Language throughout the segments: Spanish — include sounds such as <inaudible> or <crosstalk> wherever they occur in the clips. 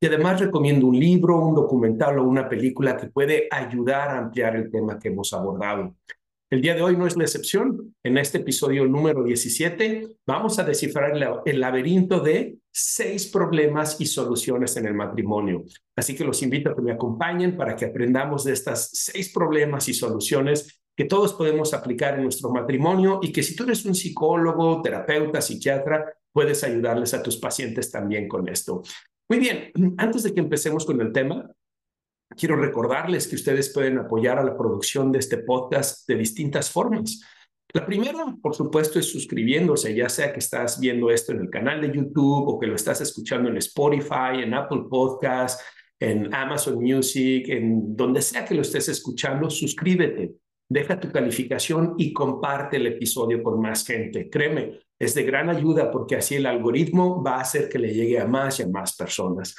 y además recomiendo un libro, un documental o una película que puede ayudar a ampliar el tema que hemos abordado. El día de hoy no es la excepción. En este episodio número 17 vamos a descifrar el laberinto de seis problemas y soluciones en el matrimonio. Así que los invito a que me acompañen para que aprendamos de estas seis problemas y soluciones que todos podemos aplicar en nuestro matrimonio y que si tú eres un psicólogo, terapeuta, psiquiatra, puedes ayudarles a tus pacientes también con esto. Muy bien, antes de que empecemos con el tema, quiero recordarles que ustedes pueden apoyar a la producción de este podcast de distintas formas. La primera, por supuesto, es suscribiéndose, ya sea que estás viendo esto en el canal de YouTube o que lo estás escuchando en Spotify, en Apple Podcasts, en Amazon Music, en donde sea que lo estés escuchando, suscríbete, deja tu calificación y comparte el episodio con más gente. Créeme, es de gran ayuda porque así el algoritmo va a hacer que le llegue a más y a más personas.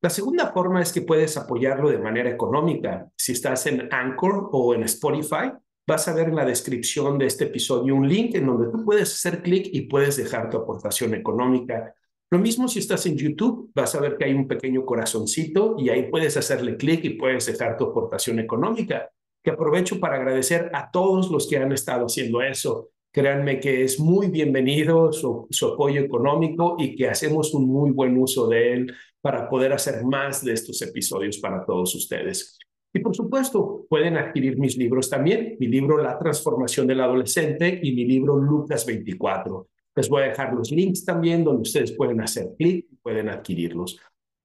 La segunda forma es que puedes apoyarlo de manera económica. Si estás en Anchor o en Spotify, vas a ver en la descripción de este episodio un link en donde tú puedes hacer clic y puedes dejar tu aportación económica. Lo mismo si estás en YouTube, vas a ver que hay un pequeño corazoncito y ahí puedes hacerle clic y puedes dejar tu aportación económica. Que aprovecho para agradecer a todos los que han estado haciendo eso. Créanme que es muy bienvenido su, apoyo económico y que hacemos un muy buen uso de él para poder hacer más de estos episodios para todos ustedes. Y por supuesto, pueden adquirir mis libros también, mi libro La transformación del adolescente y mi libro Lucas 24. Les voy a dejar los links también donde ustedes pueden hacer clic y pueden adquirirlos.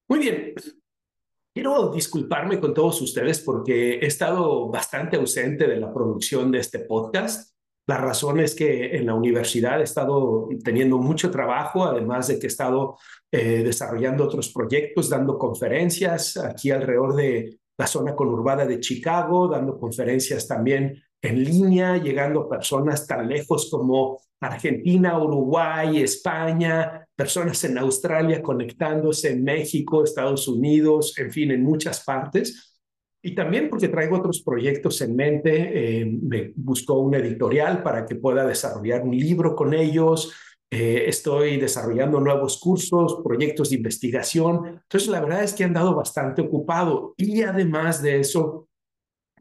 Muy bien, quiero disculparme con todos ustedes porque he estado bastante ausente de la producción de este podcast. La razón es que en la universidad he estado teniendo mucho trabajo, además de que he estado eh, desarrollando otros proyectos, dando conferencias aquí alrededor de la zona conurbada de Chicago, dando conferencias también en línea, llegando a personas tan lejos como Argentina, Uruguay, España, personas en Australia conectándose en México, Estados Unidos, en fin, en muchas partes. Y también porque traigo otros proyectos en mente, eh, me busco una editorial para que pueda desarrollar un libro con ellos, eh, estoy desarrollando nuevos cursos, proyectos de investigación. Entonces, la verdad es que he andado bastante ocupado y además de eso,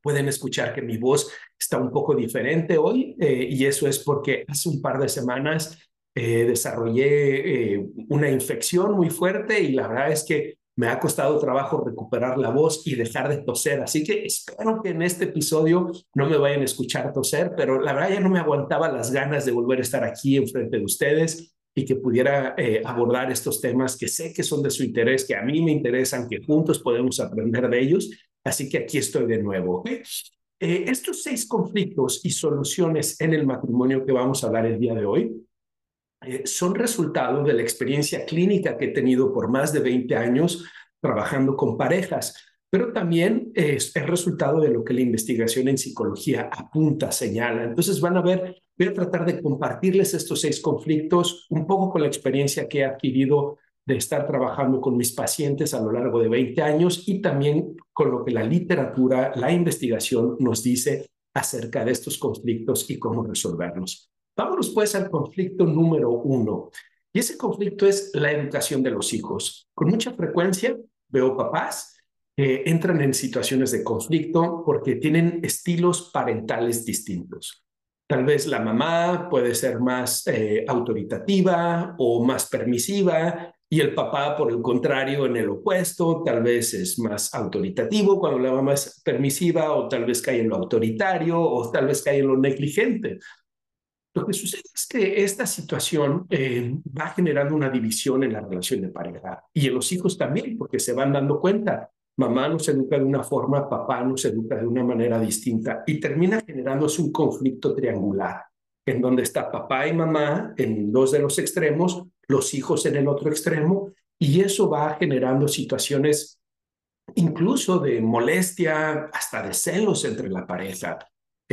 pueden escuchar que mi voz está un poco diferente hoy eh, y eso es porque hace un par de semanas desarrollé una infección muy fuerte y la verdad es que me ha costado trabajo recuperar la voz y dejar de toser, así que espero que en este episodio no me vayan a escuchar toser, pero la verdad ya no me aguantaba las ganas de volver a estar aquí enfrente de ustedes y que pudiera eh, abordar estos temas que sé que son de su interés, que a mí me interesan, que juntos podemos aprender de ellos. Así que aquí estoy de nuevo. Eh, estos seis conflictos y soluciones en el matrimonio que vamos a hablar el día de hoy eh, son resultado de la experiencia clínica que he tenido por más de 20 años trabajando con parejas, pero también es el resultado de lo que la investigación en psicología apunta, señala. Entonces van a ver, voy a tratar de compartirles estos seis conflictos un poco con la experiencia que he adquirido de estar trabajando con mis pacientes a lo largo de 20 años y también con lo que la literatura, la investigación nos dice acerca de estos conflictos y cómo resolverlos. Vámonos pues al conflicto número uno. Y ese conflicto es la educación de los hijos. Con mucha frecuencia veo papás que entran en situaciones de conflicto porque tienen estilos parentales distintos. Tal vez la mamá puede ser más eh, autoritativa o más permisiva y el papá, por el contrario, en el opuesto, tal vez es más autoritativo cuando la mamá es permisiva o tal vez cae en lo autoritario o tal vez cae en lo negligente. Lo que sucede es que esta situación eh, va generando una división en la relación de pareja y en los hijos también, porque se van dando cuenta, mamá nos educa de una forma, papá nos educa de una manera distinta y termina generándose un conflicto triangular, en donde está papá y mamá en dos de los extremos, los hijos en el otro extremo, y eso va generando situaciones incluso de molestia, hasta de celos entre la pareja.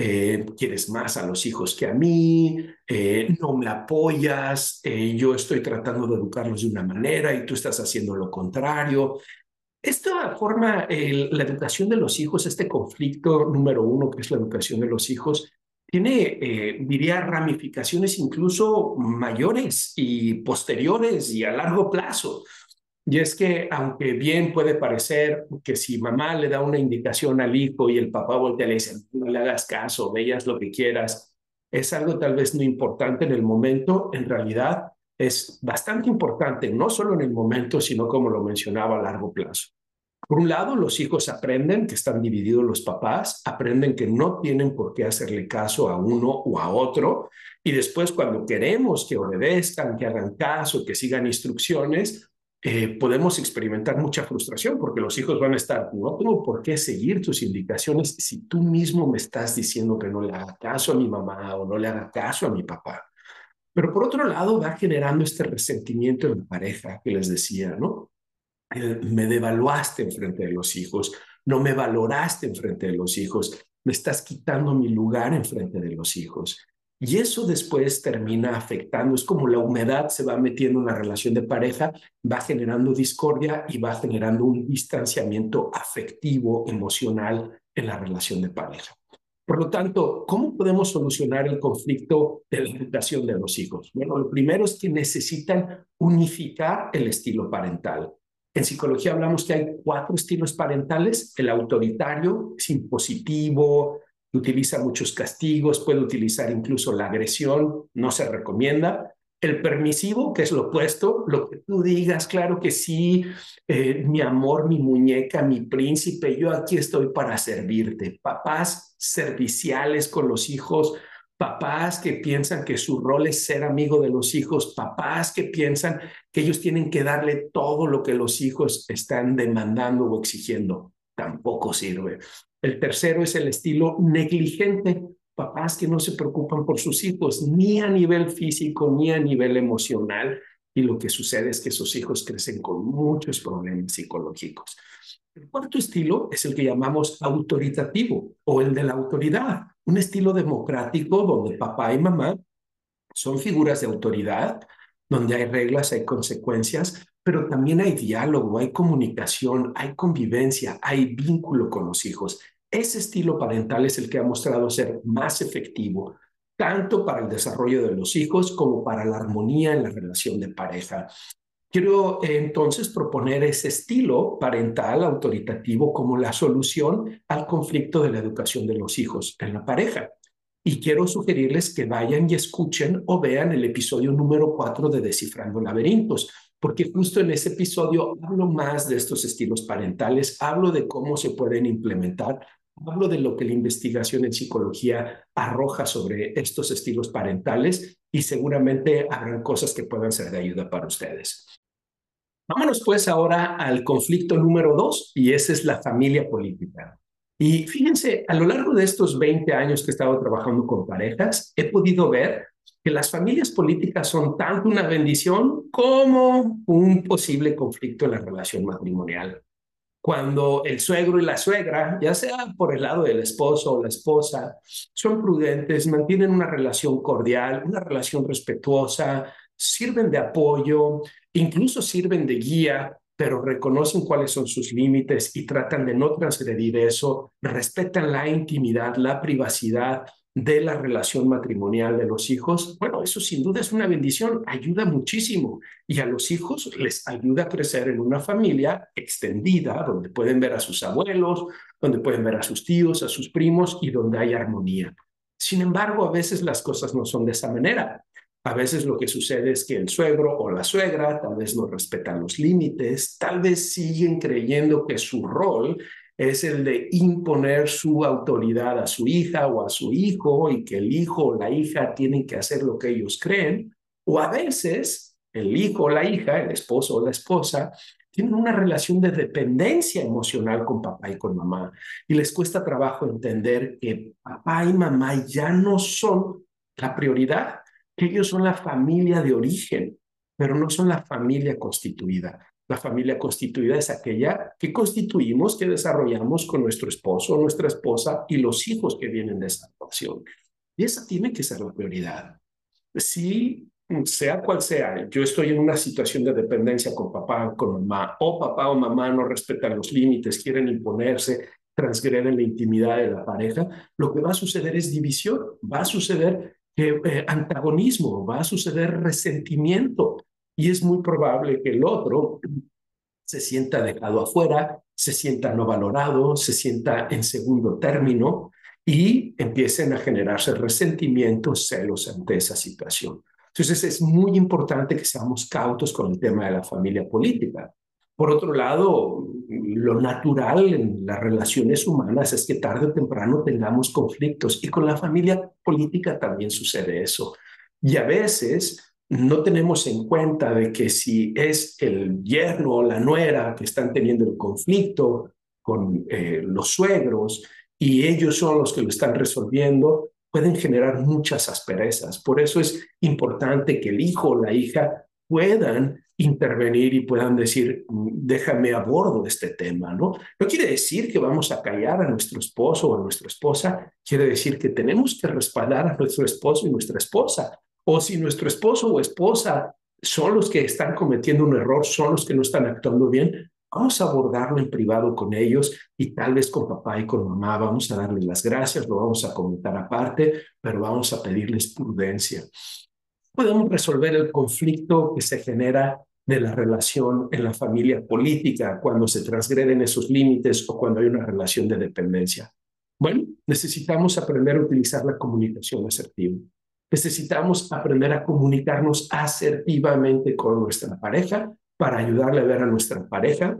Eh, quieres más a los hijos que a mí, eh, no me apoyas, eh, yo estoy tratando de educarlos de una manera y tú estás haciendo lo contrario. Esta forma, la educación de los hijos, este conflicto número uno, que es la educación de los hijos, tiene, diría, ramificaciones incluso mayores y posteriores y a largo plazo. Y es que, aunque bien puede parecer que si mamá le da una indicación al hijo y el papá voltea y le dice, no le hagas caso, veas lo que quieras, es algo tal vez no importante en el momento, en realidad es bastante importante, no solo en el momento, sino como lo mencionaba a largo plazo. Por un lado, los hijos aprenden que están divididos los papás, aprenden que no tienen por qué hacerle caso a uno o a otro, y después cuando queremos que obedezcan, que hagan caso, que sigan instrucciones, eh, podemos experimentar mucha frustración porque los hijos van a estar, no tengo por qué seguir tus indicaciones si tú mismo me estás diciendo que no le haga caso a mi mamá o no le haga caso a mi papá. Pero por otro lado va generando este resentimiento en la pareja que les decía, ¿no? me devaluaste en frente de los hijos, no me valoraste en frente de los hijos, me estás quitando mi lugar en frente de los hijos. Y eso después termina afectando, es como la humedad se va metiendo en la relación de pareja, va generando discordia y va generando un distanciamiento afectivo, emocional en la relación de pareja. Por lo tanto, ¿cómo podemos solucionar el conflicto de la educación de los hijos? Bueno, lo primero es que necesitan unificar el estilo parental. En psicología hablamos que hay cuatro estilos parentales. El autoritario es impositivo, utiliza muchos castigos, puede utilizar incluso la agresión, no se recomienda. El permisivo, que es lo opuesto, lo que tú digas, claro que sí, eh, mi amor, mi muñeca, mi príncipe, yo aquí estoy para servirte. Papás serviciales con los hijos, papás que piensan que su rol es ser amigo de los hijos, papás que piensan que ellos tienen que darle todo lo que los hijos están demandando o exigiendo. Tampoco sirve. El tercero es el estilo negligente, papás que no se preocupan por sus hijos, ni a nivel físico, ni a nivel emocional, y lo que sucede es que sus hijos crecen con muchos problemas psicológicos. El cuarto estilo es el que llamamos autoritativo o el de la autoridad, un estilo democrático donde papá y mamá son figuras de autoridad, donde hay reglas, hay consecuencias, pero también hay diálogo, hay comunicación, hay convivencia, hay vínculo con los hijos. Ese estilo parental es el que ha mostrado ser más efectivo, tanto para el desarrollo de los hijos como para la armonía en la relación de pareja. Quiero eh, entonces proponer ese estilo parental autoritativo como la solución al conflicto de la educación de los hijos en la pareja. Y quiero sugerirles que vayan y escuchen o vean el episodio número 4 de Descifrando Laberintos, porque justo en ese episodio hablo más de estos estilos parentales, hablo de cómo se pueden implementar, hablo de lo que la investigación en psicología arroja sobre estos estilos parentales y seguramente habrán cosas que puedan ser de ayuda para ustedes. Vámonos pues ahora al conflicto número dos y ese es la familia política. Y fíjense, a lo largo de estos 20 años que he estado trabajando con parejas, he podido ver que las familias políticas son tanto una bendición como un posible conflicto en la relación matrimonial. Cuando el suegro y la suegra, ya sea por el lado del esposo o la esposa, son prudentes, mantienen una relación cordial, una relación respetuosa, sirven de apoyo, incluso sirven de guía, pero reconocen cuáles son sus límites y tratan de no transgredir eso, respetan la intimidad, la privacidad, de la relación matrimonial de los hijos, bueno, eso sin duda es una bendición, ayuda muchísimo y a los hijos les ayuda a crecer en una familia extendida, donde pueden ver a sus abuelos, donde pueden ver a sus tíos, a sus primos y donde hay armonía. Sin embargo, a veces las cosas no son de esa manera. A veces lo que sucede es que el suegro o la suegra tal vez no respetan los límites, tal vez siguen creyendo que su rol es el de imponer su autoridad a su hija o a su hijo y que el hijo o la hija tienen que hacer lo que ellos creen, o a veces el hijo o la hija, el esposo o la esposa, tienen una relación de dependencia emocional con papá y con mamá y les cuesta trabajo entender que papá y mamá ya no son la prioridad, que ellos son la familia de origen, pero no son la familia constituida. La familia constituida es aquella que constituimos, que desarrollamos con nuestro esposo nuestra esposa y los hijos que vienen de esa relación. Y esa tiene que ser la prioridad. Si sea cual sea, yo estoy en una situación de dependencia con papá, con mamá, o papá o mamá no respetan los límites, quieren imponerse, transgreden la intimidad de la pareja, lo que va a suceder es división, va a suceder eh, antagonismo, va a suceder resentimiento y es muy probable que el otro se sienta dejado afuera, se sienta no valorado, se sienta en segundo término y empiecen a generarse resentimientos, celos ante esa situación. Entonces es muy importante que seamos cautos con el tema de la familia política. Por otro lado, lo natural en las relaciones humanas es que tarde o temprano tengamos conflictos y con la familia política también sucede eso. Y a veces no tenemos en cuenta de que si es el yerno o la nuera que están teniendo el conflicto con eh, los suegros y ellos son los que lo están resolviendo, pueden generar muchas asperezas. Por eso es importante que el hijo o la hija puedan intervenir y puedan decir, déjame a bordo de este tema, ¿no? No quiere decir que vamos a callar a nuestro esposo o a nuestra esposa, quiere decir que tenemos que respaldar a nuestro esposo y nuestra esposa. O si nuestro esposo o esposa son los que están cometiendo un error, son los que no están actuando bien, vamos a abordarlo en privado con ellos y tal vez con papá y con mamá, vamos a darles las gracias, lo vamos a comentar aparte, pero vamos a pedirles prudencia. Podemos resolver el conflicto que se genera de la relación en la familia política, cuando se transgreden esos límites o cuando hay una relación de dependencia. Bueno, necesitamos aprender a utilizar la comunicación asertiva. Necesitamos aprender a comunicarnos asertivamente con nuestra pareja para ayudarle a ver a nuestra pareja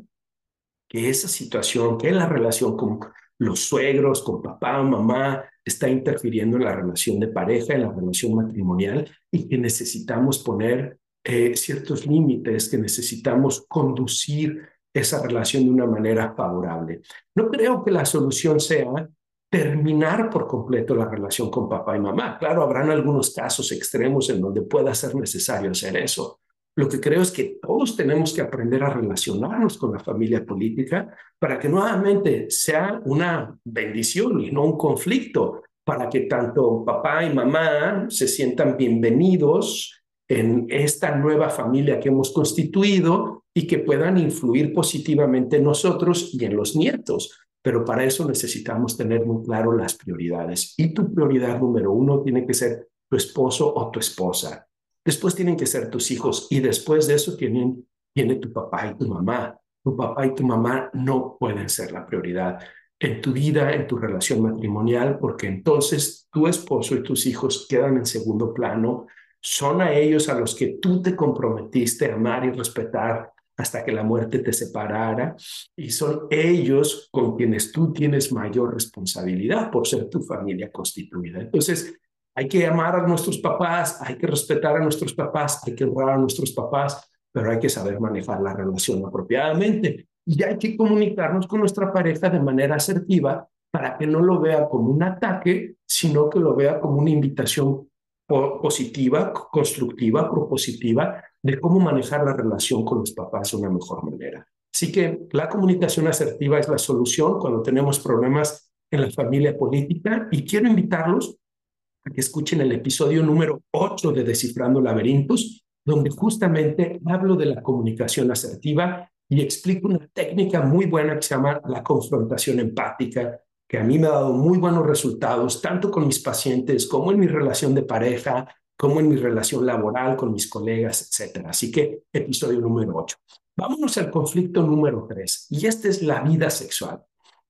que esa situación, que la relación con los suegros, con papá, mamá, está interfiriendo en la relación de pareja, en la relación matrimonial y que necesitamos poner eh, ciertos límites que necesitamos conducir esa relación de una manera favorable. No creo que la solución sea terminar por completo la relación con papá y mamá. Claro, habrán algunos casos extremos en donde pueda ser necesario hacer eso. Lo que creo es que todos tenemos que aprender a relacionarnos con la familia política para que nuevamente sea una bendición y no un conflicto, para que tanto papá y mamá se sientan bienvenidos en esta nueva familia que hemos constituido y que puedan influir positivamente en nosotros y en los nietos. Pero para eso necesitamos tener muy claro las prioridades. Y tu prioridad número uno tiene que ser tu esposo o tu esposa. Después tienen que ser tus hijos y después de eso tienen, tiene tu papá y tu mamá. Tu papá y tu mamá no pueden ser la prioridad en tu vida, en tu relación matrimonial, porque entonces tu esposo y tus hijos quedan en segundo plano son a ellos a los que tú te comprometiste a amar y respetar hasta que la muerte te separara, y son ellos con quienes tú tienes mayor responsabilidad por ser tu familia constituida. Entonces, hay que amar a nuestros papás, hay que respetar a nuestros papás, hay que honrar a nuestros papás, pero hay que saber manejar la relación apropiadamente. Y hay que comunicarnos con nuestra pareja de manera asertiva para que no lo vea como un ataque, sino que lo vea como una invitación positiva, constructiva, propositiva de cómo manejar la relación con los papás de una mejor manera. Así que la comunicación asertiva es la solución cuando tenemos problemas en la familia política y quiero invitarlos a que escuchen el episodio número 8 de Descifrando Laberintos, donde justamente hablo de la comunicación asertiva y explico una técnica muy buena que se llama la confrontación empática, que a mí me ha dado muy buenos resultados, tanto con mis pacientes como en mi relación de pareja, como en mi relación laboral con mis colegas, etc. Así que episodio número 8. Vámonos al conflicto número 3, y este es la vida sexual.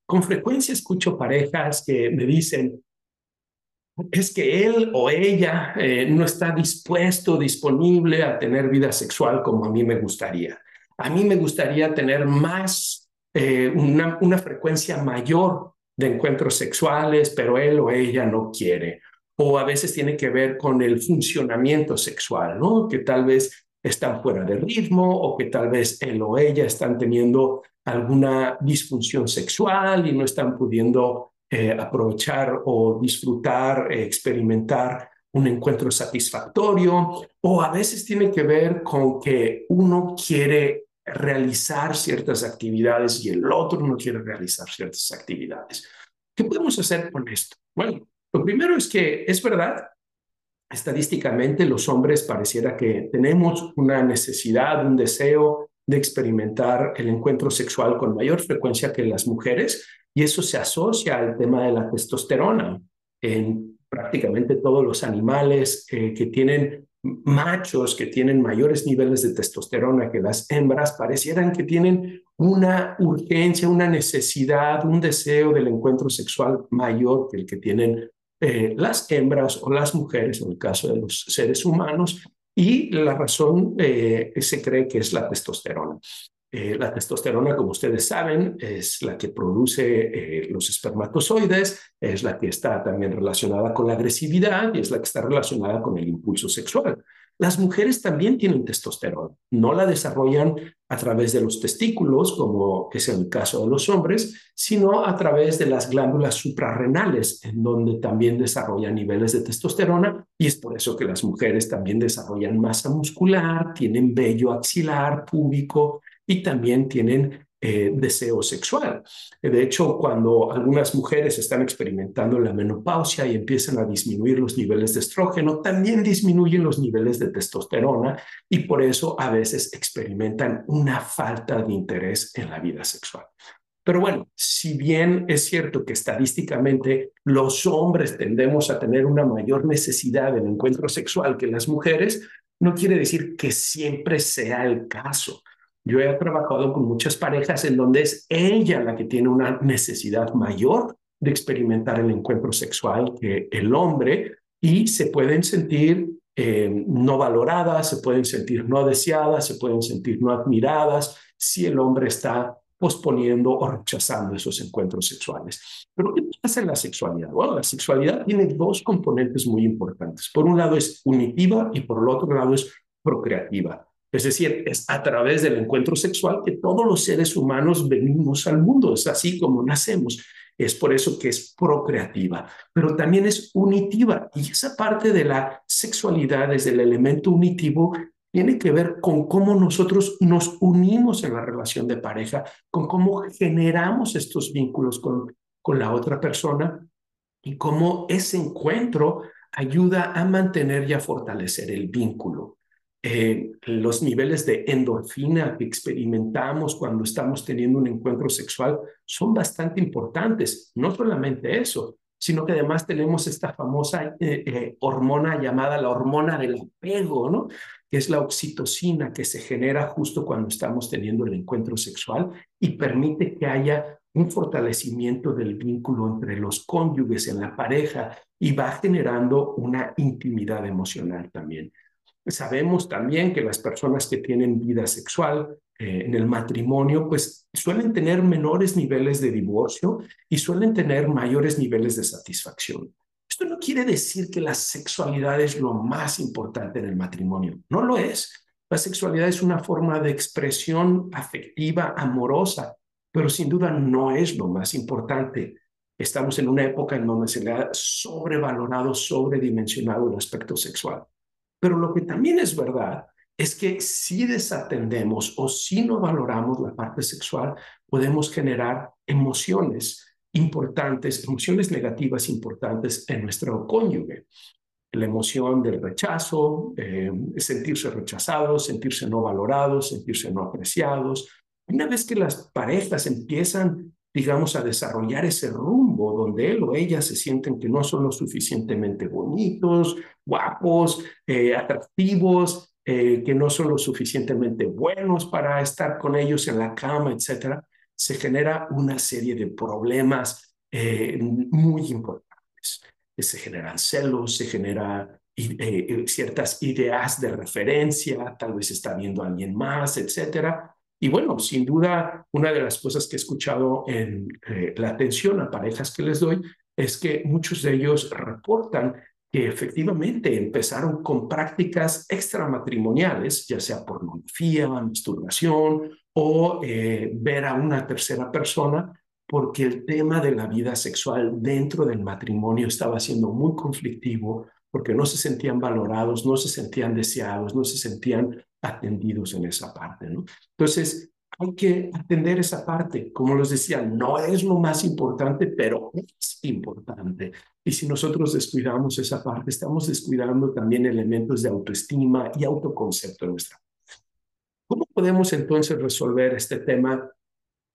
Con frecuencia escucho parejas que me dicen, es que él o ella eh, no está dispuesto, disponible a tener vida sexual como a mí me gustaría. A mí me gustaría tener más, eh, una, una frecuencia mayor de encuentros sexuales, pero él o ella no quiere. O a veces tiene que ver con el funcionamiento sexual, ¿no? Que tal vez están fuera de ritmo o que tal vez él o ella están teniendo alguna disfunción sexual y no están pudiendo eh, aprovechar o disfrutar, eh, experimentar un encuentro satisfactorio. O a veces tiene que ver con que uno quiere realizar ciertas actividades y el otro no quiere realizar ciertas actividades. ¿Qué podemos hacer con esto? Bueno, lo primero es que es verdad, estadísticamente los hombres pareciera que tenemos una necesidad, un deseo de experimentar el encuentro sexual con mayor frecuencia que las mujeres y eso se asocia al tema de la testosterona en prácticamente todos los animales eh, que tienen machos que tienen mayores niveles de testosterona que las hembras parecieran que tienen una urgencia, una necesidad, un deseo del encuentro sexual mayor que el que tienen eh, las hembras o las mujeres en el caso de los seres humanos y la razón eh, se cree que es la testosterona. Eh, la testosterona, como ustedes saben, es la que produce los espermatozoides, es la que está también relacionada con la agresividad y es la que está relacionada con el impulso sexual. Las mujeres también tienen testosterona, no la desarrollan a través de los testículos, como es el caso de los hombres, sino a través de las glándulas suprarrenales, en donde también desarrollan niveles de testosterona, y es por eso que las mujeres también desarrollan masa muscular, tienen vello axilar, púbico, y también tienen eh, deseo sexual. De hecho, cuando algunas mujeres están experimentando la menopausia y empiezan a disminuir los niveles de estrógeno, también disminuyen los niveles de testosterona y por eso a veces experimentan una falta de interés en la vida sexual. Pero bueno, si bien es cierto que estadísticamente los hombres tendemos a tener una mayor necesidad del encuentro sexual que las mujeres, no quiere decir que siempre sea el caso. Yo he trabajado con muchas parejas en donde es ella la que tiene una necesidad mayor de experimentar el encuentro sexual que el hombre y se pueden sentir eh, no valoradas, se pueden sentir no deseadas, se pueden sentir no admiradas si el hombre está posponiendo o rechazando esos encuentros sexuales. Pero ¿qué pasa en la sexualidad? Bueno, la sexualidad tiene dos componentes muy importantes. Por un lado es unitiva y por el otro lado es procreativa. Es decir, es a través del encuentro sexual que todos los seres humanos venimos al mundo. Es así como nacemos. Es por eso que es procreativa, pero también es unitiva. Y esa parte de la sexualidad, desde el elemento unitivo, tiene que ver con cómo nosotros nos unimos en la relación de pareja, con cómo generamos estos vínculos con, con la otra persona y cómo ese encuentro ayuda a mantener y a fortalecer el vínculo. Eh, los niveles de endorfina que experimentamos cuando estamos teniendo un encuentro sexual son bastante importantes. No solamente eso, sino que además tenemos esta famosa eh, eh, hormona llamada la hormona del apego, ¿no? Que es la oxitocina que se genera justo cuando estamos teniendo el encuentro sexual y permite que haya un fortalecimiento del vínculo entre los cónyuges en la pareja y va generando una intimidad emocional también. Sabemos también que las personas que tienen vida sexual eh, en el matrimonio, pues suelen tener menores niveles de divorcio y suelen tener mayores niveles de satisfacción. Esto no quiere decir que la sexualidad es lo más importante en el matrimonio. No lo es. La sexualidad es una forma de expresión afectiva, amorosa, pero sin duda no es lo más importante. Estamos en una época en donde se le ha sobrevalorado, sobredimensionado el aspecto sexual. Pero lo que también es verdad es que si desatendemos o si no valoramos la parte sexual, podemos generar emociones importantes, emociones negativas importantes en nuestro cónyuge. La emoción del rechazo, eh, sentirse rechazados, sentirse no valorados, sentirse no apreciados. Una vez que las parejas empiezan digamos, a desarrollar ese rumbo donde él o ella se sienten que no son lo suficientemente bonitos, guapos, eh, atractivos, eh, que no son lo suficientemente buenos para estar con ellos en la cama, etcétera, se genera una serie de problemas eh, muy importantes. Se generan celos, se generan ciertas ideas de referencia, tal vez está viendo a alguien más, etcétera, y bueno, sin duda, una de las cosas que he escuchado en eh, la atención a parejas que les doy es que muchos de ellos reportan que efectivamente empezaron con prácticas extramatrimoniales, ya sea pornografía, masturbación o eh, ver a una tercera persona, porque el tema de la vida sexual dentro del matrimonio estaba siendo muy conflictivo, porque no se sentían valorados, no se sentían deseados, no se sentían atendidos en esa parte, ¿no? Entonces, hay que atender esa parte. Como les decía, no es lo más importante, pero es importante. Y si nosotros descuidamos esa parte, estamos descuidando también elementos de autoestima y autoconcepto nuestra. ¿Cómo podemos entonces resolver este tema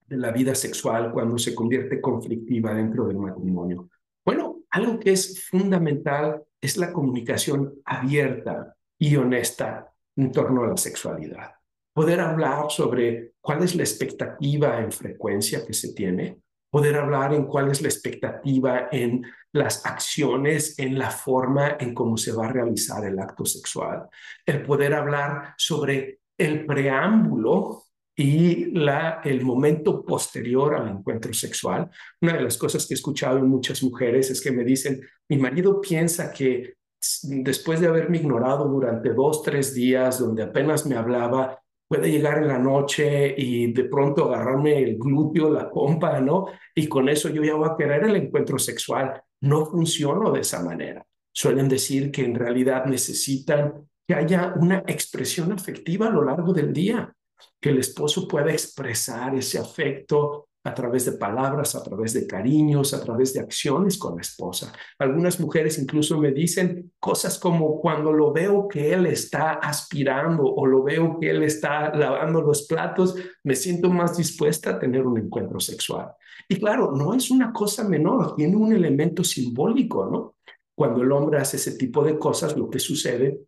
de la vida sexual cuando se convierte conflictiva dentro del matrimonio? Bueno, algo que es fundamental es la comunicación abierta y honesta en torno a la sexualidad. Poder hablar sobre cuál es la expectativa en frecuencia que se tiene, poder hablar en cuál es la expectativa en las acciones, en la forma en cómo se va a realizar el acto sexual, el poder hablar sobre el preámbulo y la, el momento posterior al encuentro sexual. Una de las cosas que he escuchado en muchas mujeres es que me dicen, mi marido piensa que después de haberme ignorado durante dos, tres días, donde apenas me hablaba, puede llegar en la noche y de pronto agarrarme el glúteo, la pompa, ¿no? Y con eso yo ya voy a querer el encuentro sexual. No funciona de esa manera. Suelen decir que en realidad necesitan que haya una expresión afectiva a lo largo del día que el esposo pueda expresar ese afecto a través de palabras, a través de cariños, a través de acciones con la esposa. Algunas mujeres incluso me dicen cosas como cuando lo veo que él está aspirando o lo veo que él está lavando los platos, me siento más dispuesta a tener un encuentro sexual. Y claro, no es una cosa menor, tiene un elemento simbólico, ¿no? Cuando el hombre hace ese tipo de cosas, lo que sucede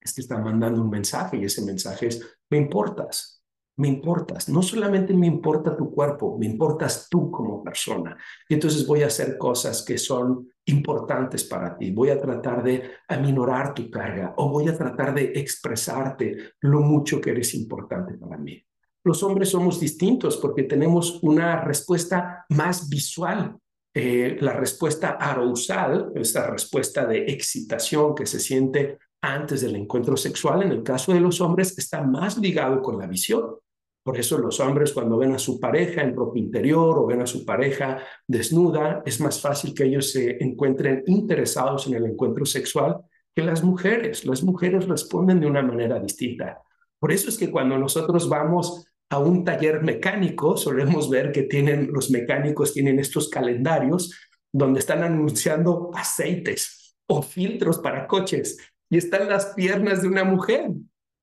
es que está mandando un mensaje y ese mensaje es, me importas, me importas. No solamente me importa tu cuerpo, me importas tú como persona. Y entonces voy a hacer cosas que son importantes para ti. Voy a tratar de aminorar tu carga o voy a tratar de expresarte lo mucho que eres importante para mí. Los hombres somos distintos porque tenemos una respuesta más visual. Eh, la respuesta arousal, esta respuesta de excitación que se siente antes del encuentro sexual, en el caso de los hombres, está más ligado con la visión. Por eso los hombres cuando ven a su pareja en ropa interior o ven a su pareja desnuda, es más fácil que ellos se encuentren interesados en el encuentro sexual que las mujeres. Las mujeres responden de una manera distinta. Por eso es que cuando nosotros vamos a un taller mecánico, solemos ver que tienen los mecánicos tienen estos calendarios donde están anunciando aceites o filtros para coches y están las piernas de una mujer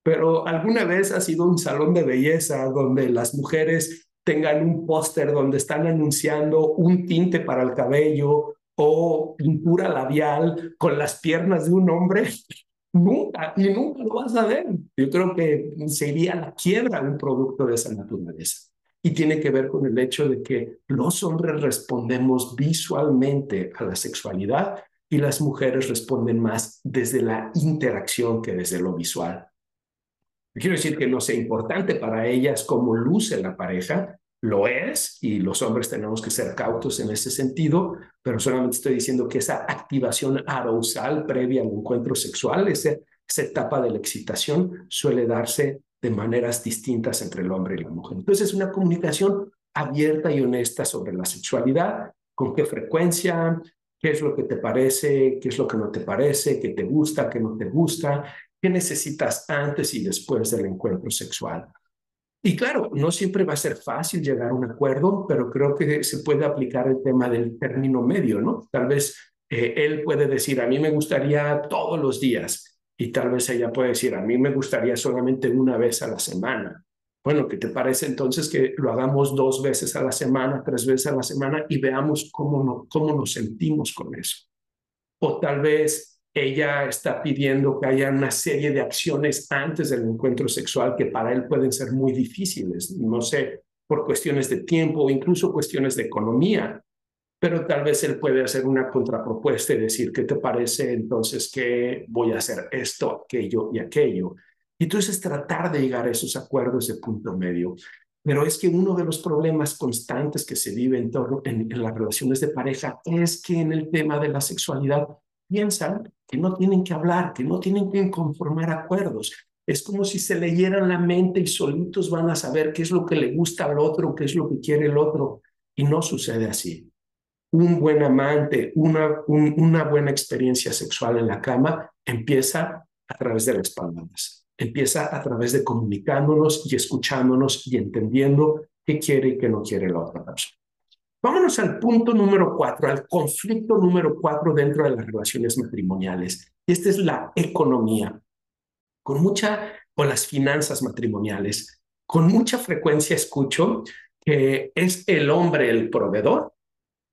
pero alguna vez ha sido un salón de belleza donde las mujeres tengan un póster donde están anunciando un tinte para el cabello o pintura labial con las piernas de un hombre. <laughs> Nunca, y nunca lo vas a ver. Yo creo que sería la quiebra un producto de esa naturaleza. Y tiene que ver con el hecho de que los hombres respondemos visualmente a la sexualidad y las mujeres responden más desde la interacción que desde lo visual. Quiero decir que no sea importante para ellas cómo luce la pareja, lo es, y los hombres tenemos que ser cautos en ese sentido, pero solamente estoy diciendo que esa activación arousal previa al encuentro sexual, esa, esa etapa de la excitación, suele darse de maneras distintas entre el hombre y la mujer. Entonces, una comunicación abierta y honesta sobre la sexualidad, con qué frecuencia, qué es lo que te parece, qué es lo que no te parece, qué te gusta, qué no te gusta, ¿Qué necesitas antes y después del encuentro sexual? Y claro, no siempre va a ser fácil llegar a un acuerdo, pero creo que se puede aplicar el tema del término medio, ¿no? Tal vez eh, él puede decir, a mí me gustaría todos los días, y tal vez ella puede decir, a mí me gustaría solamente una vez a la semana. Bueno, ¿qué te parece entonces que lo hagamos dos veces a la semana, tres veces a la semana y veamos cómo, no, cómo nos sentimos con eso? O tal vez ella está pidiendo que haya una serie de acciones antes del encuentro sexual que para él pueden ser muy difíciles, no sé, por cuestiones de tiempo o incluso cuestiones de economía. Pero tal vez él puede hacer una contrapropuesta y decir, ¿qué te parece entonces que voy a hacer esto, aquello y aquello? Y entonces tratar de llegar a esos acuerdos de punto medio. Pero es que uno de los problemas constantes que se vive en, torno, en las relaciones de pareja es que en el tema de la sexualidad piensan que no tienen que hablar, que no tienen que conformar acuerdos. Es como si se leyeran la mente y solitos van a saber qué es lo que le gusta al otro, qué es lo que quiere el otro. Y no sucede así. Un buen amante, una, buena experiencia sexual en la cama empieza a través de las palabras. empieza a través de comunicándonos y escuchándonos y entendiendo qué quiere y qué no quiere la otra persona. Vámonos al punto número cuatro, al conflicto número cuatro dentro de las relaciones matrimoniales. Esta es la economía, con mucha, o las finanzas matrimoniales. Con mucha frecuencia escucho que es el hombre el proveedor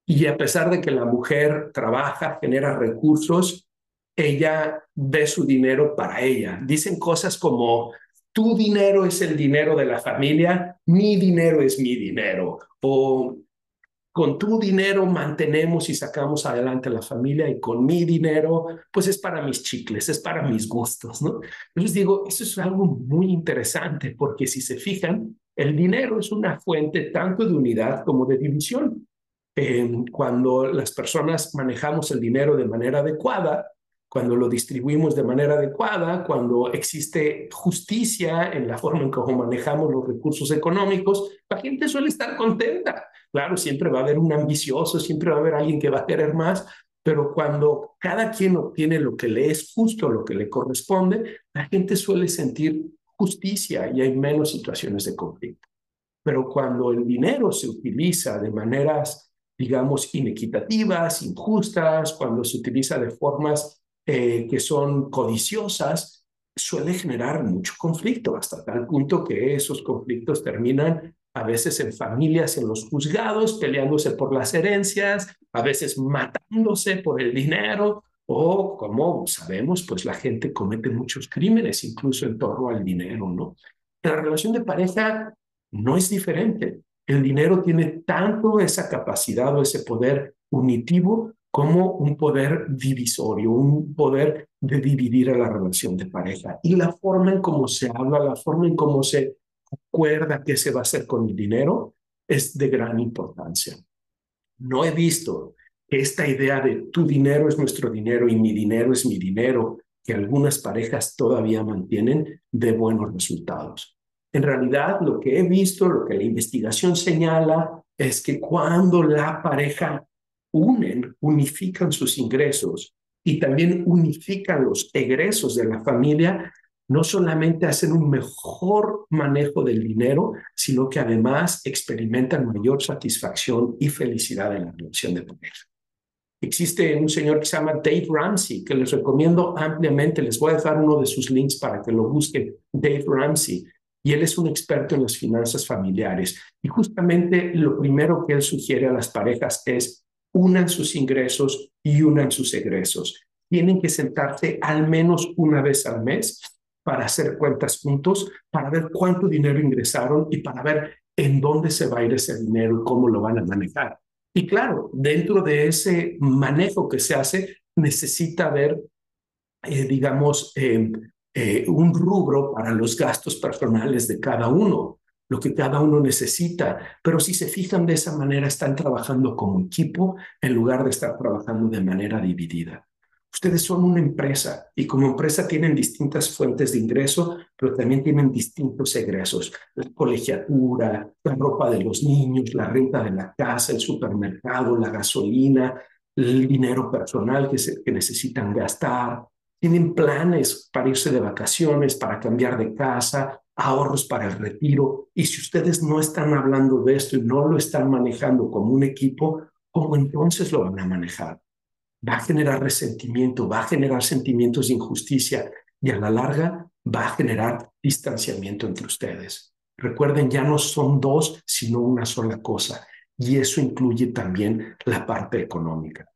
y a pesar de que la mujer trabaja, genera recursos, ella ve su dinero para ella. Dicen cosas como, tu dinero es el dinero de la familia, mi dinero es mi dinero. O con tu dinero mantenemos y sacamos adelante la familia y con mi dinero, pues es para mis chicles, es para mis gustos, ¿no? Entonces digo, eso es algo muy interesante porque si se fijan, el dinero es una fuente tanto de unidad como de división. cuando las personas manejamos el dinero de manera adecuada, cuando lo distribuimos de manera adecuada, cuando existe justicia en la forma en cómo manejamos los recursos económicos, la gente suele estar contenta. Claro, siempre va a haber un ambicioso, siempre va a haber alguien que va a querer más, pero cuando cada quien obtiene lo que le es justo, lo que le corresponde, la gente suele sentir justicia y hay menos situaciones de conflicto. Pero cuando el dinero se utiliza de maneras, digamos, inequitativas, injustas, cuando se utiliza de formas eh, que son codiciosas, suele generar mucho conflicto, hasta tal punto que esos conflictos terminan a veces en familias, en los juzgados, peleándose por las herencias, a veces matándose por el dinero, o como sabemos, pues la gente comete muchos crímenes, incluso en torno al dinero, ¿no? La relación de pareja no es diferente. El dinero tiene tanto esa capacidad o ese poder unitivo como un poder divisorio, un poder de dividir a la relación de pareja. Y la forma en cómo se habla, la forma en cómo se acuerda qué se va a hacer con el dinero es de gran importancia. No he visto que esta idea de tu dinero es nuestro dinero y mi dinero es mi dinero, que algunas parejas todavía mantienen de buenos resultados. En realidad, lo que he visto, lo que la investigación señala, es que cuando la pareja unen, unifican sus ingresos y también unifican los egresos de la familia, no solamente hacen un mejor manejo del dinero, sino que además experimentan mayor satisfacción y felicidad en la relación de pareja. Existe un señor que se llama Dave Ramsey, que les recomiendo ampliamente. Les voy a dejar uno de sus links para que lo busquen. Dave Ramsey. Y él es un experto en las finanzas familiares. Y justamente lo primero que él sugiere a las parejas es unan sus ingresos y unan sus egresos. Tienen que sentarse al menos una vez al mes para hacer cuentas juntos, para ver cuánto dinero ingresaron y para ver en dónde se va a ir ese dinero y cómo lo van a manejar. Y claro, dentro de ese manejo que se hace, necesita haber, eh, digamos, eh, eh, un rubro para los gastos personales de cada uno lo que cada uno necesita, pero si se fijan de esa manera, están trabajando como equipo en lugar de estar trabajando de manera dividida. Ustedes son una empresa y como empresa tienen distintas fuentes de ingreso, pero también tienen distintos egresos. La colegiatura, la ropa de los niños, la renta de la casa, el supermercado, la gasolina, el dinero personal que, que necesitan gastar. Tienen planes para irse de vacaciones, para cambiar de casa, ahorros para el retiro. Y si ustedes no están hablando de esto y no lo están manejando como un equipo, ¿cómo entonces lo van a manejar? Va a generar resentimiento, va a generar sentimientos de injusticia y a la larga va a generar distanciamiento entre ustedes. Recuerden, ya no son dos, sino una sola cosa. Y eso incluye también la parte económica.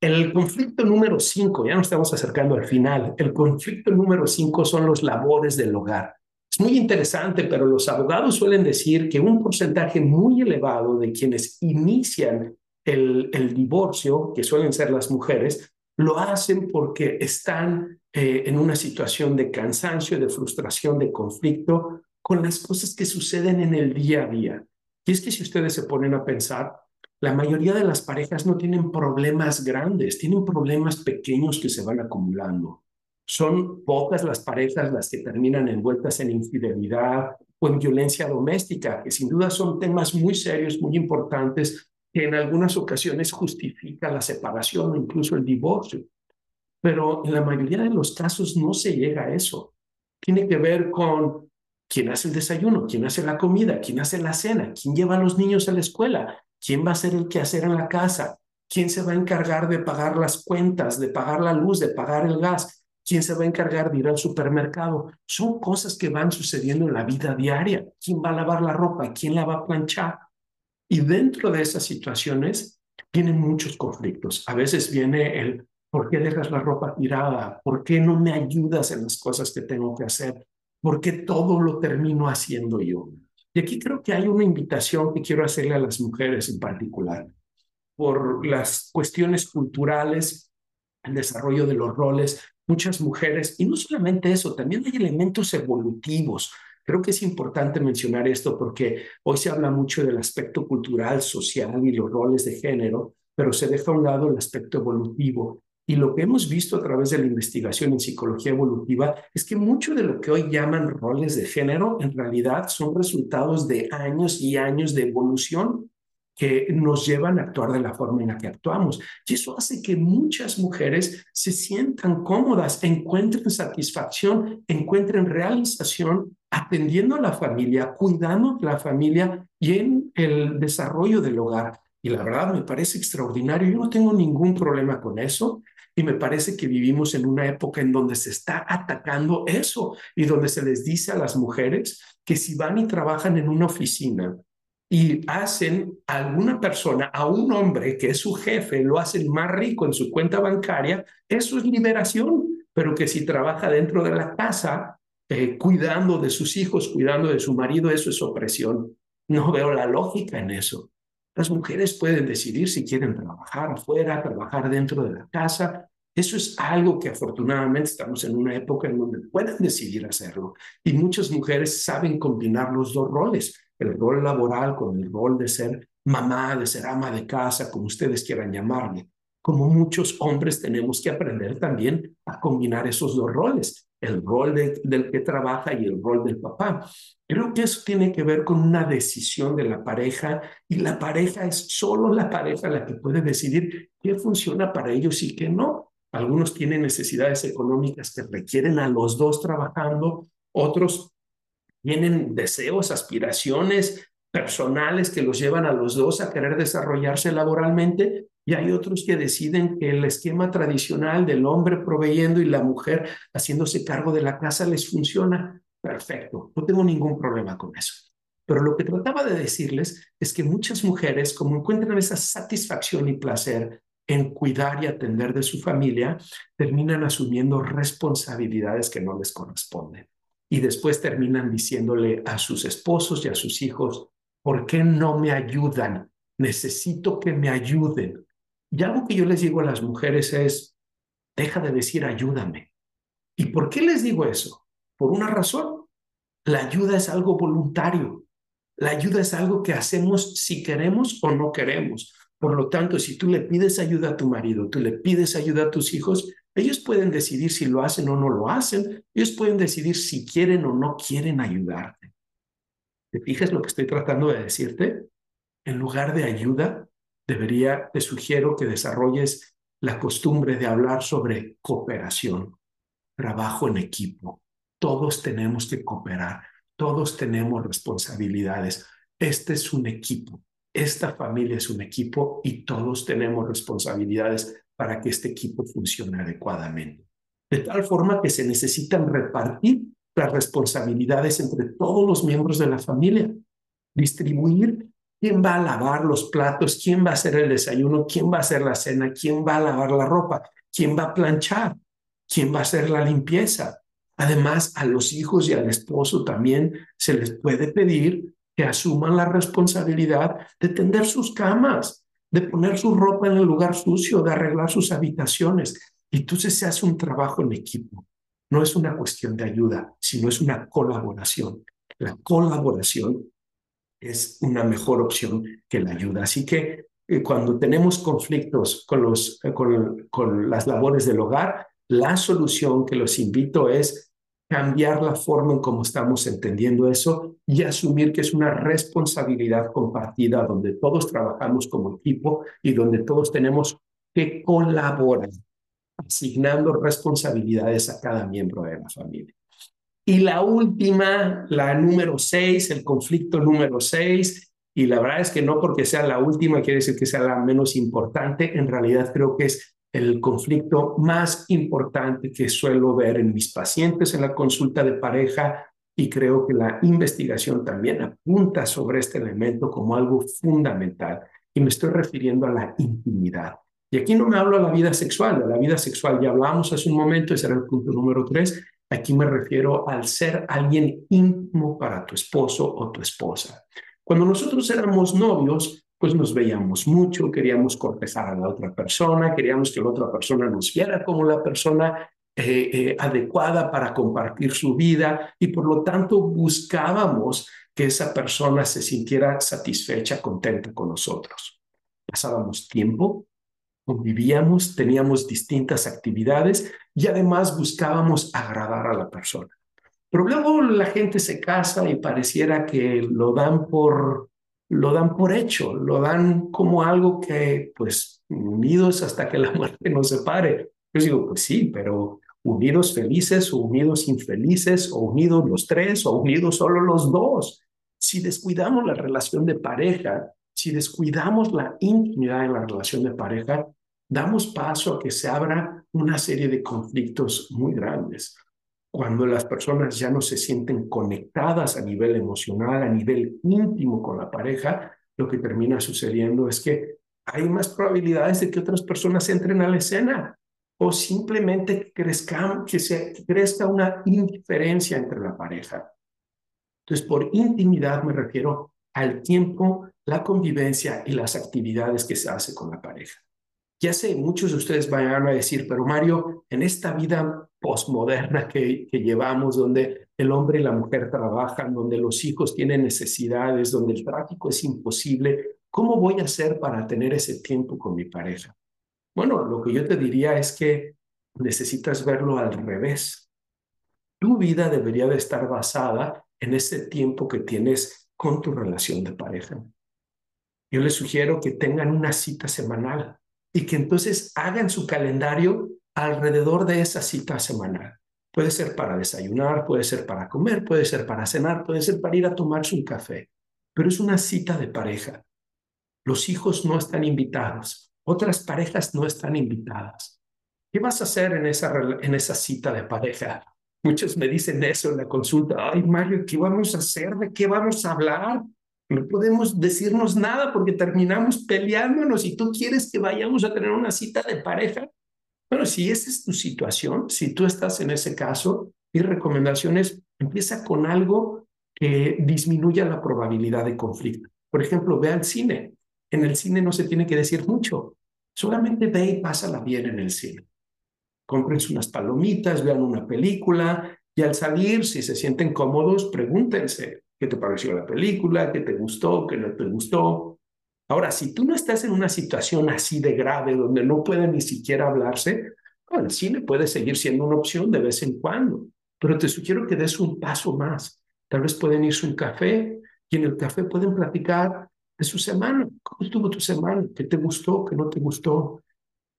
El conflicto número cinco, ya nos estamos acercando al final, el conflicto número cinco son los labores del hogar. Es muy interesante, pero los abogados suelen decir que un porcentaje muy elevado de quienes inician el, divorcio, que suelen ser las mujeres, lo hacen porque están eh, en una situación de cansancio, de frustración, de conflicto con las cosas que suceden en el día a día. Y es que si ustedes se ponen a pensar, la mayoría de las parejas no tienen problemas grandes, tienen problemas pequeños que se van acumulando. Son pocas las parejas las que terminan envueltas en infidelidad o en violencia doméstica, que sin duda son temas muy serios, muy importantes, que en algunas ocasiones justifican la separación o incluso el divorcio. Pero en la mayoría de los casos no se llega a eso. tiene que ver con quién hace el desayuno, quién hace la comida, quién hace la cena, quién lleva a los niños a la escuela, quién va a hacer el quehacer en la casa, quién se va a encargar de pagar las cuentas, de pagar la luz, de pagar el gas, quién se va a encargar de ir al supermercado. Son cosas que van sucediendo en la vida diaria. ¿Quién va a lavar la ropa? ¿Quién la va a planchar? Y dentro de esas situaciones vienen muchos conflictos. A veces viene el, ¿por qué dejas la ropa tirada? ¿Por qué no me ayudas en las cosas que tengo que hacer? ¿Por qué todo lo termino haciendo yo? Y aquí creo que hay una invitación que quiero hacerle a las mujeres en particular, por las cuestiones culturales, el desarrollo de los roles, muchas mujeres, y no solamente eso, también hay elementos evolutivos. Creo que es importante mencionar esto porque hoy se habla mucho del aspecto cultural, social y los roles de género, pero se deja a un lado el aspecto evolutivo. Y lo que hemos visto a través de la investigación en psicología evolutiva es que mucho de lo que hoy llaman roles de género en realidad son resultados de años y años de evolución que nos llevan a actuar de la forma en la que actuamos. Y eso hace que muchas mujeres se sientan cómodas, encuentren satisfacción, encuentren realización atendiendo a la familia, cuidando de la familia y en el desarrollo del hogar. Y la verdad me parece extraordinario. Yo no tengo ningún problema con eso. Y me parece que vivimos en una época en donde se está atacando eso y donde se les dice a las mujeres que si van y trabajan en una oficina y hacen a alguna persona, a un hombre que es su jefe, lo hacen más rico en su cuenta bancaria, eso es liberación, pero que si trabaja dentro de la casa, eh, cuidando de sus hijos, cuidando de su marido, eso es opresión. No veo la lógica en eso. Las mujeres pueden decidir si quieren trabajar afuera, trabajar dentro de la casa. Eso es algo que afortunadamente estamos en una época en donde pueden decidir hacerlo. Y muchas mujeres saben combinar los dos roles, el rol laboral con el rol de ser mamá, de ser ama de casa, como ustedes quieran llamarle. Como muchos hombres tenemos que aprender también a combinar esos dos roles el rol del que trabaja y el rol del papá. Creo que eso tiene que ver con una decisión de la pareja y la pareja es solo la pareja la que puede decidir qué funciona para ellos y qué no. Algunos tienen necesidades económicas que requieren a los dos trabajando, otros tienen deseos, aspiraciones personales que los llevan a los dos a querer desarrollarse laboralmente y hay otros que deciden que el esquema tradicional del hombre proveyendo y la mujer haciéndose cargo de la casa les funciona. Perfecto, no tengo ningún problema con eso. Pero lo que trataba de decirles es que muchas mujeres, como encuentran esa satisfacción y placer en cuidar y atender de su familia, terminan asumiendo responsabilidades que no les corresponden. Y después terminan diciéndole a sus esposos y a sus hijos, ¿por qué no me ayudan? Necesito que me ayuden. Y algo que yo les digo a las mujeres es, deja de decir ayúdame. ¿Y por qué les digo eso? Por una razón. La ayuda es algo voluntario. La ayuda es algo que hacemos si queremos o no queremos. Por lo tanto, si tú le pides ayuda a tu marido, tú le pides ayuda a tus hijos, ellos pueden decidir si lo hacen o no lo hacen. Ellos pueden decidir si quieren o no quieren ayudarte. ¿Te fijas lo que estoy tratando de decirte? En lugar de ayuda, debería, te sugiero que desarrolles la costumbre de hablar sobre cooperación, trabajo en equipo. Todos tenemos que cooperar, todos tenemos responsabilidades. Este es un equipo, esta familia es un equipo y todos tenemos responsabilidades para que este equipo funcione adecuadamente. De tal forma que se necesitan repartir las responsabilidades entre todos los miembros de la familia, distribuir ¿Quién va a lavar los platos? ¿Quién va a hacer el desayuno? ¿Quién va a hacer la cena? ¿Quién va a lavar la ropa? ¿Quién va a planchar? ¿Quién va a hacer la limpieza? Además, a los hijos y al esposo también se les puede pedir que asuman la responsabilidad de tender sus camas, de poner su ropa en el lugar sucio, de arreglar sus habitaciones. Y entonces se hace un trabajo en equipo. No es una cuestión de ayuda, sino es una colaboración. La colaboración es una mejor opción que la ayuda. Así que eh, cuando tenemos conflictos con, los, eh, con, con las labores del hogar, la solución que los invito es cambiar la forma en cómo estamos entendiendo eso y asumir que es una responsabilidad compartida donde todos trabajamos como equipo y donde todos tenemos que colaborar, asignando responsabilidades a cada miembro de la familia. Y la última, la número seis, el conflicto número seis, y la verdad es que no porque sea la última quiere decir que sea la menos importante, en realidad creo que es el conflicto más importante que suelo ver en mis pacientes en la consulta de pareja y creo que la investigación también apunta sobre este elemento como algo fundamental. Y me estoy refiriendo a la intimidad. Y aquí no me hablo de la vida sexual, de la vida sexual ya hablamos hace un momento, ese era el punto número tres. Aquí me refiero al ser alguien íntimo para tu esposo o tu esposa. Cuando nosotros éramos novios, pues nos veíamos mucho, queríamos cortejar a la otra persona, queríamos que la otra persona nos viera como la persona eh, eh, adecuada para compartir su vida y por lo tanto buscábamos que esa persona se sintiera satisfecha, contenta con nosotros. Pasábamos tiempo, convivíamos, teníamos distintas actividades y además buscábamos agradar a la persona. Pero luego la gente se casa y pareciera que lo dan por lo dan por hecho, lo dan como algo que pues unidos hasta que la muerte nos separe. Yo digo, pues sí, pero unidos felices o unidos infelices o unidos los tres o unidos solo los dos. Si descuidamos la relación de pareja, si descuidamos la intimidad en la relación de pareja, damos paso a que se abra una serie de conflictos muy grandes. Cuando las personas ya no se sienten conectadas a nivel emocional, a nivel íntimo con la pareja, lo que termina sucediendo es que hay más probabilidades de que otras personas entren a la escena o simplemente crezca, que se crezca una indiferencia entre la pareja. Entonces, por intimidad me refiero al tiempo, la convivencia y las actividades que se hace con la pareja. Ya sé, muchos de ustedes van a decir, pero Mario, en esta vida postmoderna que, que llevamos, donde el hombre y la mujer trabajan, donde los hijos tienen necesidades, donde el tráfico es imposible, ¿cómo voy a hacer para tener ese tiempo con mi pareja? Bueno, lo que yo te diría es que necesitas verlo al revés. Tu vida debería de estar basada en ese tiempo que tienes con tu relación de pareja. Yo les sugiero que tengan una cita semanal y que entonces hagan su calendario alrededor de esa cita semanal. Puede ser para desayunar, puede ser para comer, puede ser para cenar, puede ser para ir a tomarse un café, pero es una cita de pareja. Los hijos no están invitados, otras parejas no están invitadas. ¿Qué vas a hacer en esa, en esa cita de pareja? Muchos me dicen eso en la consulta. Ay, Mario, ¿qué vamos a hacer? ¿De qué vamos a hablar? No podemos decirnos nada porque terminamos peleándonos y tú quieres que vayamos a tener una cita de pareja. Bueno, si esa es tu situación, si tú estás en ese caso, mi recomendación es empieza con algo que disminuya la probabilidad de conflicto. Por ejemplo, ve al cine. En el cine no se tiene que decir mucho. Solamente ve y pásala bien en el cine. Cómprense unas palomitas, vean una película y al salir, si se sienten cómodos, pregúntense qué te pareció la película, qué te gustó, qué no te gustó. Ahora, si tú no estás en una situación así de grave donde no puede ni siquiera hablarse, bueno, el cine puede seguir siendo una opción de vez en cuando, pero te sugiero que des un paso más. Tal vez pueden irse a un café y en el café pueden platicar de su semana. ¿Cómo estuvo tu semana? ¿Qué te gustó? ¿Qué no te gustó?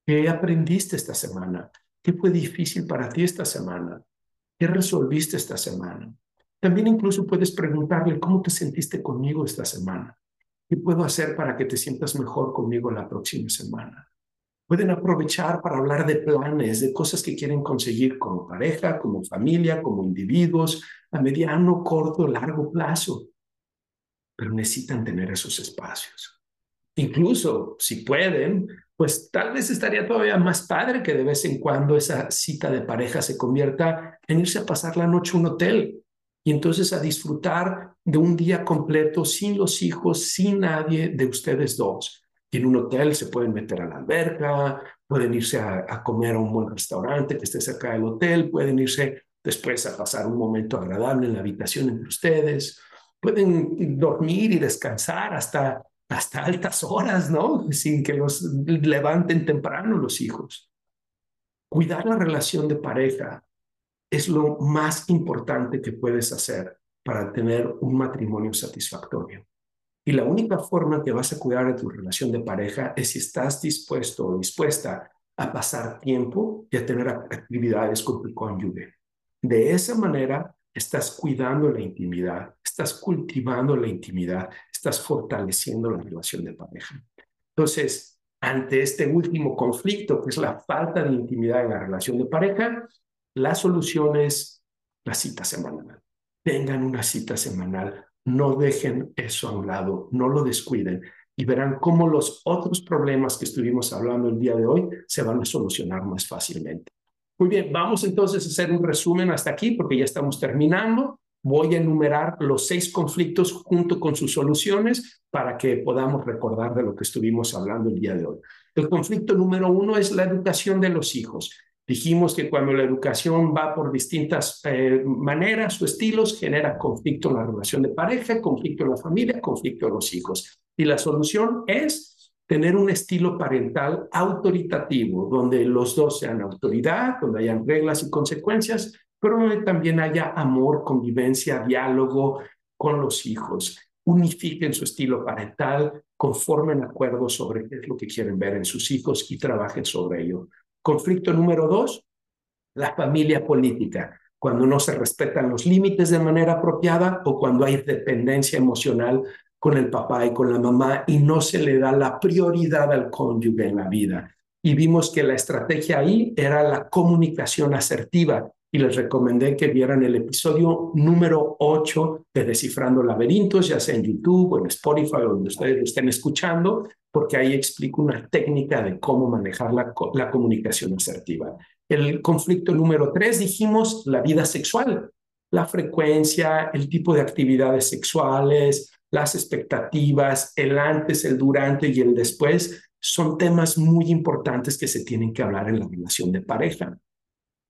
¿Qué aprendiste esta semana? ¿Qué fue difícil para ti esta semana? ¿Qué resolviste esta semana? También incluso puedes preguntarle cómo te sentiste conmigo esta semana. ¿Qué puedo hacer para que te sientas mejor conmigo la próxima semana? Pueden aprovechar para hablar de planes, de cosas que quieren conseguir como pareja, como familia, como individuos, a mediano, corto, largo plazo pero necesitan tener esos espacios. Incluso si pueden, pues tal vez estaría todavía más padre que de vez en cuando esa cita de pareja se convierta en irse a pasar la noche a un hotel y entonces a disfrutar de un día completo sin los hijos, sin nadie de ustedes dos. En un hotel se pueden meter a la alberca, pueden irse a, a comer a un buen restaurante que esté cerca del hotel, pueden irse después a pasar un momento agradable en la habitación entre ustedes pueden dormir y descansar hasta, hasta altas horas, ¿no? Sin que los levanten temprano los hijos. Cuidar la relación de pareja es lo más importante que puedes hacer para tener un matrimonio satisfactorio. Y la única forma que vas a cuidar de tu relación de pareja es si estás dispuesto o dispuesta a pasar tiempo y a tener actividades con tu cónyuge. De esa manera estás cuidando la intimidad, estás cultivando la intimidad, estás fortaleciendo la relación de pareja. Entonces, ante este último conflicto, que es la falta de intimidad en la relación de pareja, la solución es la cita semanal. Tengan una cita semanal, no dejen eso a un lado, no lo descuiden y verán cómo los otros problemas que estuvimos hablando el día de hoy se van a solucionar más fácilmente. Muy bien, vamos entonces a hacer un resumen hasta aquí porque ya estamos terminando. Voy a enumerar los seis conflictos junto con sus soluciones para que podamos recordar de lo que estuvimos hablando el día de hoy. El conflicto número uno es la educación de los hijos. Dijimos que cuando la educación va por distintas eh, maneras o estilos, genera conflicto en la relación de pareja, conflicto en la familia, conflicto en los hijos. Y la solución es tener un estilo parental autoritativo, donde los dos sean autoridad, donde hayan reglas y consecuencias, pero donde también haya amor, convivencia, diálogo con los hijos. Unifiquen su estilo parental, conformen acuerdos sobre qué es lo que quieren ver en sus hijos y trabajen sobre ello. Conflicto número dos, la familia política, cuando no se respetan los límites de manera apropiada o cuando hay dependencia emocional con el papá y con la mamá y no se le da la prioridad al cónyuge en la vida. Y vimos que la estrategia ahí era la comunicación asertiva, y les recomendé que vieran el episodio número 8 de Descifrando Laberintos, ya sea en YouTube o en Spotify donde ustedes lo estén escuchando, porque ahí explico una técnica de cómo manejar la, la comunicación asertiva. El conflicto número 3 dijimos la vida sexual, la frecuencia, el tipo de actividades sexuales, las expectativas, el antes, el durante y el después son temas muy importantes que se tienen que hablar en la relación de pareja.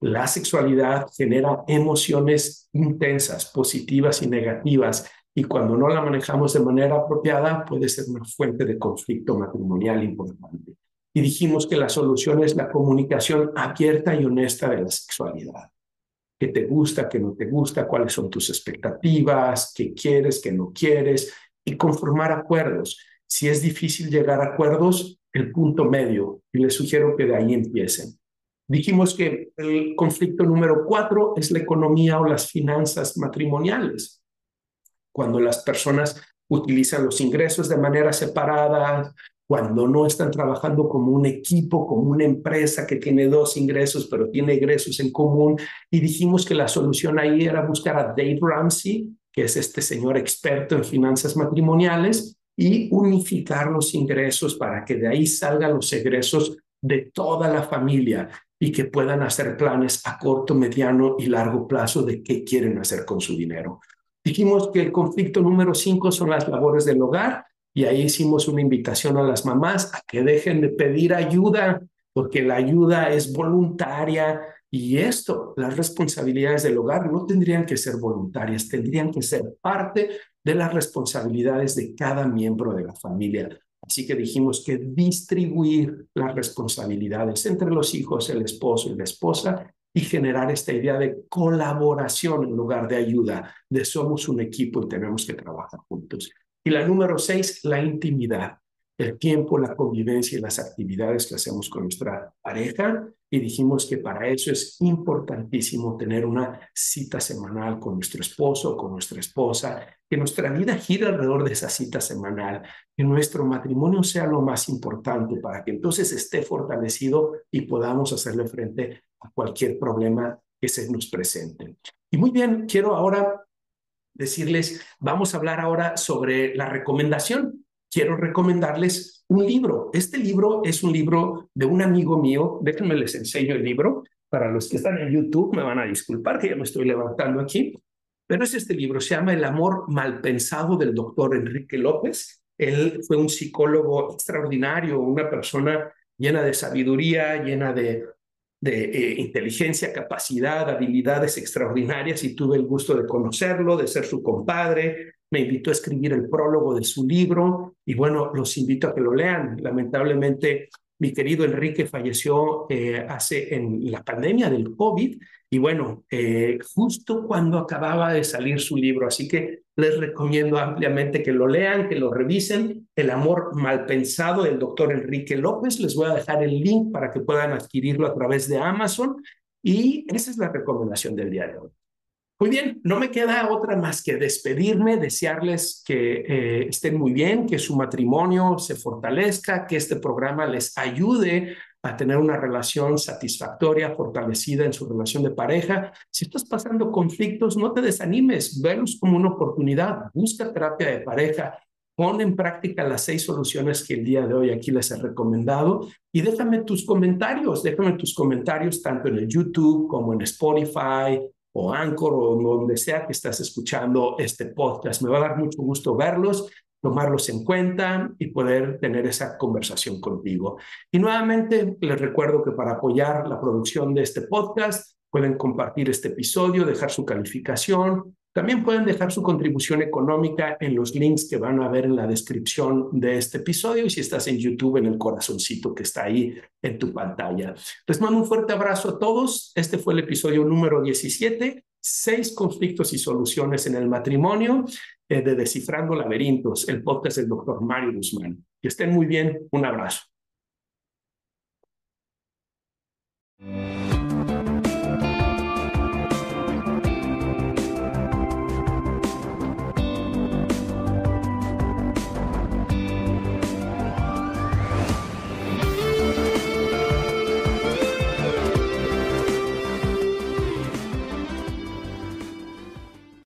La sexualidad genera emociones intensas, positivas y negativas, y cuando no la manejamos de manera apropiada puede ser una fuente de conflicto matrimonial importante. Y dijimos que la solución es la comunicación abierta y honesta de la sexualidad. ¿Qué te gusta, qué no te gusta? ¿Cuáles son tus expectativas? ¿Qué quieres, qué no quieres? Y conformar acuerdos. Si es difícil llegar a acuerdos, el punto medio. Y les sugiero que de ahí empiecen. Dijimos que el conflicto número cuatro es la economía o las finanzas matrimoniales. Cuando las personas utilizan los ingresos de manera separada, cuando no están trabajando como un equipo, como una empresa que tiene dos ingresos, pero tiene ingresos en común. Y dijimos que la solución ahí era buscar a Dave Ramsey, que es este señor experto en finanzas matrimoniales, y unificar los ingresos para que de ahí salgan los egresos de toda la familia y que puedan hacer planes a corto, mediano y largo plazo de qué quieren hacer con su dinero. Dijimos que el conflicto número cinco son las labores del hogar y ahí hicimos una invitación a las mamás a que dejen de pedir ayuda porque la ayuda es voluntaria y esto, las responsabilidades del hogar no tendrían que ser voluntarias, tendrían que ser parte de las responsabilidades de cada miembro de la familia. Así que dijimos que distribuir las responsabilidades entre los hijos, el esposo y la esposa y generar esta idea de colaboración en lugar de ayuda, de somos un equipo y tenemos que trabajar juntos. Y la número seis, la intimidad el tiempo, la convivencia y las actividades que hacemos con nuestra pareja y dijimos que para eso es importantísimo tener una cita semanal con nuestro esposo o con nuestra esposa, que nuestra vida gire alrededor de esa cita semanal, que nuestro matrimonio sea lo más importante para que entonces esté fortalecido y podamos hacerle frente cualquier problema que se nos presente. Y muy bien, quiero ahora decirles, vamos a hablar ahora sobre la recomendación quiero recomendarles un libro. Este libro es un libro de un amigo mío. Déjenme les enseño el libro. Para los que están en YouTube me van a disculpar que ya me estoy levantando aquí. Pero es este libro, se llama El amor mal pensado del doctor Enrique López. Él fue un psicólogo extraordinario, una persona llena de sabiduría, llena de, de eh, inteligencia, capacidad, habilidades extraordinarias y tuve el gusto de conocerlo, de ser su compadre, me invitó a escribir el prólogo de su libro y bueno, los invito a que lo lean. Lamentablemente, mi querido Enrique falleció eh, hace en la pandemia del COVID y bueno, eh, justo cuando acababa de salir su libro, así que les recomiendo ampliamente que lo lean, que lo revisen. El amor mal pensado del doctor Enrique López. Les voy a dejar el link para que puedan adquirirlo a través de Amazon y esa es la recomendación del día de hoy. Muy bien, no me queda otra más que despedirme, desearles que eh, estén muy bien, que su matrimonio se fortalezca, que este programa les ayude a tener una relación satisfactoria, fortalecida en su relación de pareja. Si estás pasando conflictos, no te desanimes, velos como una oportunidad, busca terapia de pareja, pon en práctica las seis soluciones que el día de hoy aquí les he recomendado y déjame tus comentarios, déjame tus comentarios tanto en el YouTube como en Spotify, o Anchor o donde sea que estás escuchando este podcast. Me va a dar mucho gusto verlos, tomarlos en cuenta y poder tener esa conversación contigo. Y nuevamente les recuerdo que para apoyar la producción de este podcast pueden compartir este episodio, dejar su calificación, también pueden dejar su contribución económica en los links que van a ver en la descripción de este episodio y si estás en YouTube en el corazoncito que está ahí en tu pantalla. Les mando un fuerte abrazo a todos. Este fue el episodio número 17, seis conflictos y soluciones en el matrimonio eh, de Descifrando Laberintos, el podcast del doctor Mario Guzmán. Que estén muy bien. Un abrazo.